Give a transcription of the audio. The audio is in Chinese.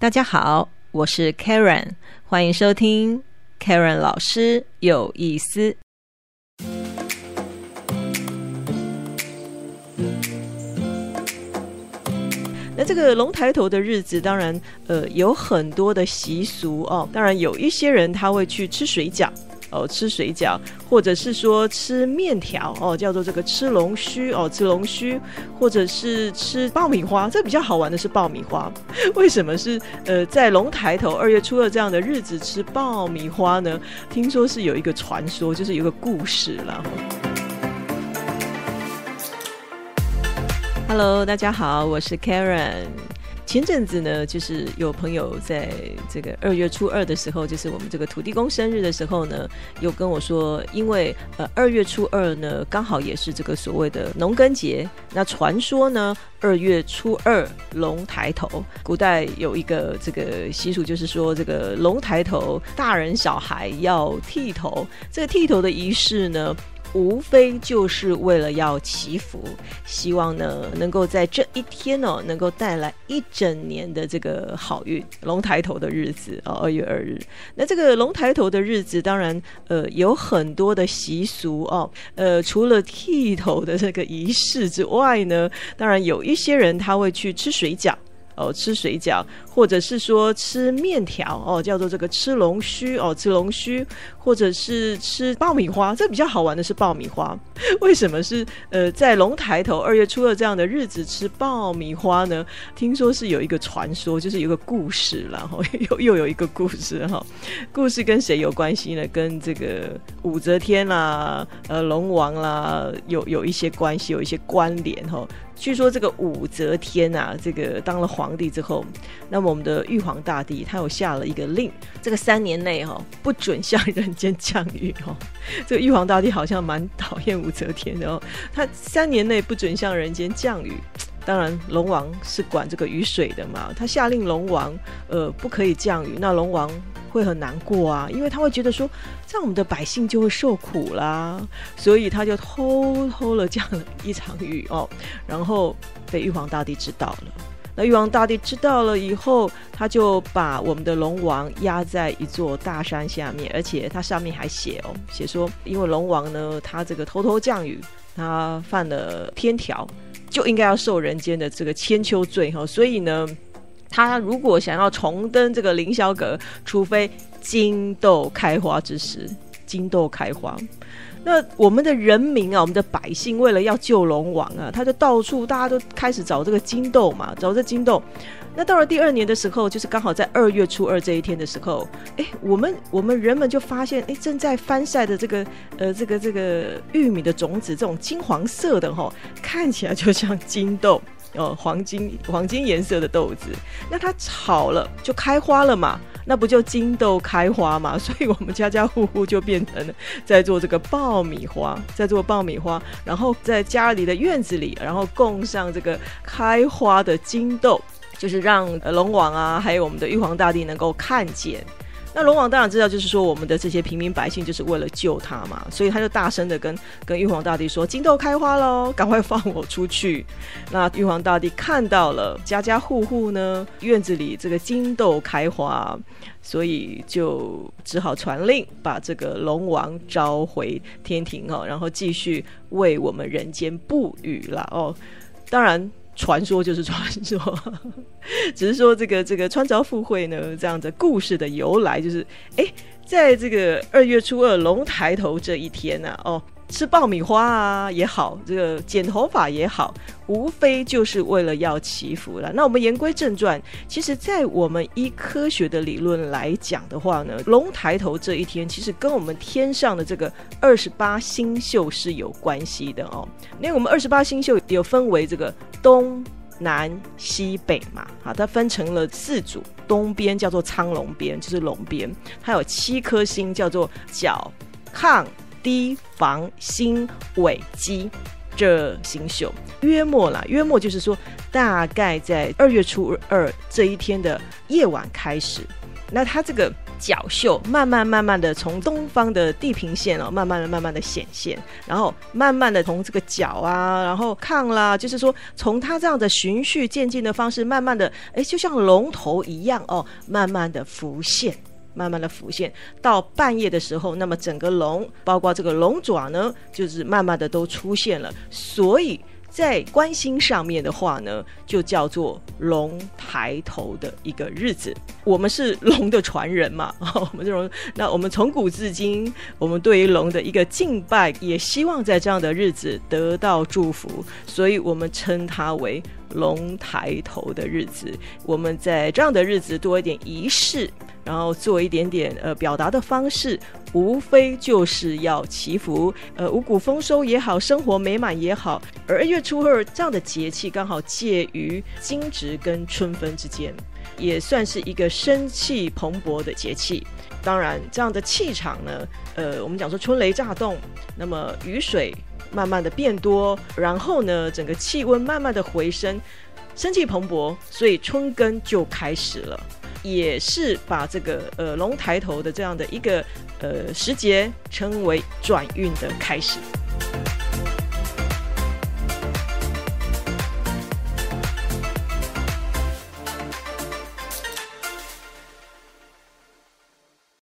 大家好，我是 Karen，欢迎收听 Karen 老师有意思。那这个龙抬头的日子，当然呃有很多的习俗哦。当然有一些人他会去吃水饺。哦，吃水饺，或者是说吃面条哦，叫做这个吃龙须哦，吃龙须，或者是吃爆米花。这比较好玩的是爆米花，为什么是呃在龙抬头二月初二这样的日子吃爆米花呢？听说是有一个传说，就是有个故事了。Hello，大家好，我是 Karen。前阵子呢，就是有朋友在这个二月初二的时候，就是我们这个土地公生日的时候呢，有跟我说，因为呃二月初二呢，刚好也是这个所谓的农耕节。那传说呢，二月初二龙抬头，古代有一个这个习俗，就是说这个龙抬头，大人小孩要剃头。这个剃头的仪式呢。无非就是为了要祈福，希望呢能够在这一天哦，能够带来一整年的这个好运。龙抬头的日子哦，二月二日。那这个龙抬头的日子，当然呃有很多的习俗哦。呃，除了剃头的这个仪式之外呢，当然有一些人他会去吃水饺。哦，吃水饺，或者是说吃面条哦，叫做这个吃龙须哦，吃龙须，或者是吃爆米花。这比较好玩的是爆米花，为什么是呃在龙抬头二月初二这样的日子吃爆米花呢？听说是有一个传说，就是有一个故事然后 又又有一个故事哈。故事跟谁有关系呢？跟这个武则天啦，呃龙王啦，有有一些关系，有一些关联哈。据说这个武则天啊，这个当了皇帝之后，那么我们的玉皇大帝他有下了一个令，这个三年内哈不准向人间降雨哦。这个玉皇大帝好像蛮讨厌武则天的哦，他三年内不准向人间降雨。当然，龙王是管这个雨水的嘛，他下令龙王呃不可以降雨，那龙王。会很难过啊，因为他会觉得说，这样我们的百姓就会受苦啦，所以他就偷偷了降了一场雨哦，然后被玉皇大帝知道了。那玉皇大帝知道了以后，他就把我们的龙王压在一座大山下面，而且他上面还写哦，写说，因为龙王呢，他这个偷偷降雨，他犯了天条，就应该要受人间的这个千秋罪哈，所以呢。他如果想要重登这个凌霄阁，除非金豆开花之时，金豆开花。那我们的人民啊，我们的百姓为了要救龙王啊，他就到处大家都开始找这个金豆嘛，找这金豆。那到了第二年的时候，就是刚好在二月初二这一天的时候，哎，我们我们人们就发现，哎，正在翻晒的这个呃这个这个玉米的种子，这种金黄色的哈，看起来就像金豆。哦，黄金黄金颜色的豆子，那它炒了就开花了嘛？那不就金豆开花嘛？所以我们家家户户就变成了在做这个爆米花，在做爆米花，然后在家里的院子里，然后供上这个开花的金豆，就是让龙王啊，还有我们的玉皇大帝能够看见。那龙王当然知道，就是说我们的这些平民百姓就是为了救他嘛，所以他就大声的跟跟玉皇大帝说：“金豆开花喽，赶快放我出去。”那玉皇大帝看到了家家户户呢院子里这个金豆开花，所以就只好传令把这个龙王召回天庭哦，然后继续为我们人间布雨了哦。当然。传说就是传说，只是说这个这个穿凿附会呢，这样的故事的由来就是，哎，在这个二月初二龙抬头这一天呢，哦。吃爆米花啊也好，这个剪头发也好，无非就是为了要祈福了。那我们言归正传，其实，在我们依科学的理论来讲的话呢，龙抬头这一天，其实跟我们天上的这个二十八星宿是有关系的哦。因为我们二十八星宿有分为这个东南西北嘛，好，它分成了四组，东边叫做苍龙边，就是龙边，它有七颗星，叫做角、亢。低防星尾基这星宿约莫啦，约莫就是说，大概在二月初二这一天的夜晚开始，那它这个角秀慢慢慢慢的从东方的地平线哦，慢慢的慢慢的显现，然后慢慢的从这个角啊，然后抗啦，就是说从它这样的循序渐进的方式，慢慢的，哎，就像龙头一样哦，慢慢的浮现。慢慢的浮现到半夜的时候，那么整个龙，包括这个龙爪呢，就是慢慢的都出现了。所以在观星上面的话呢，就叫做龙抬头的一个日子。我们是龙的传人嘛，我们这种，那我们从古至今，我们对于龙的一个敬拜，也希望在这样的日子得到祝福，所以我们称它为龙抬头的日子。我们在这样的日子多一点仪式。然后做一点点呃表达的方式，无非就是要祈福，呃五谷丰收也好，生活美满也好。而二月初二这样的节气刚好介于惊蛰跟春分之间，也算是一个生气蓬勃的节气。当然，这样的气场呢，呃，我们讲说春雷乍动，那么雨水慢慢的变多，然后呢，整个气温慢慢的回升，生气蓬勃，所以春耕就开始了。也是把这个呃龙抬头的这样的一个呃时节称为转运的开始。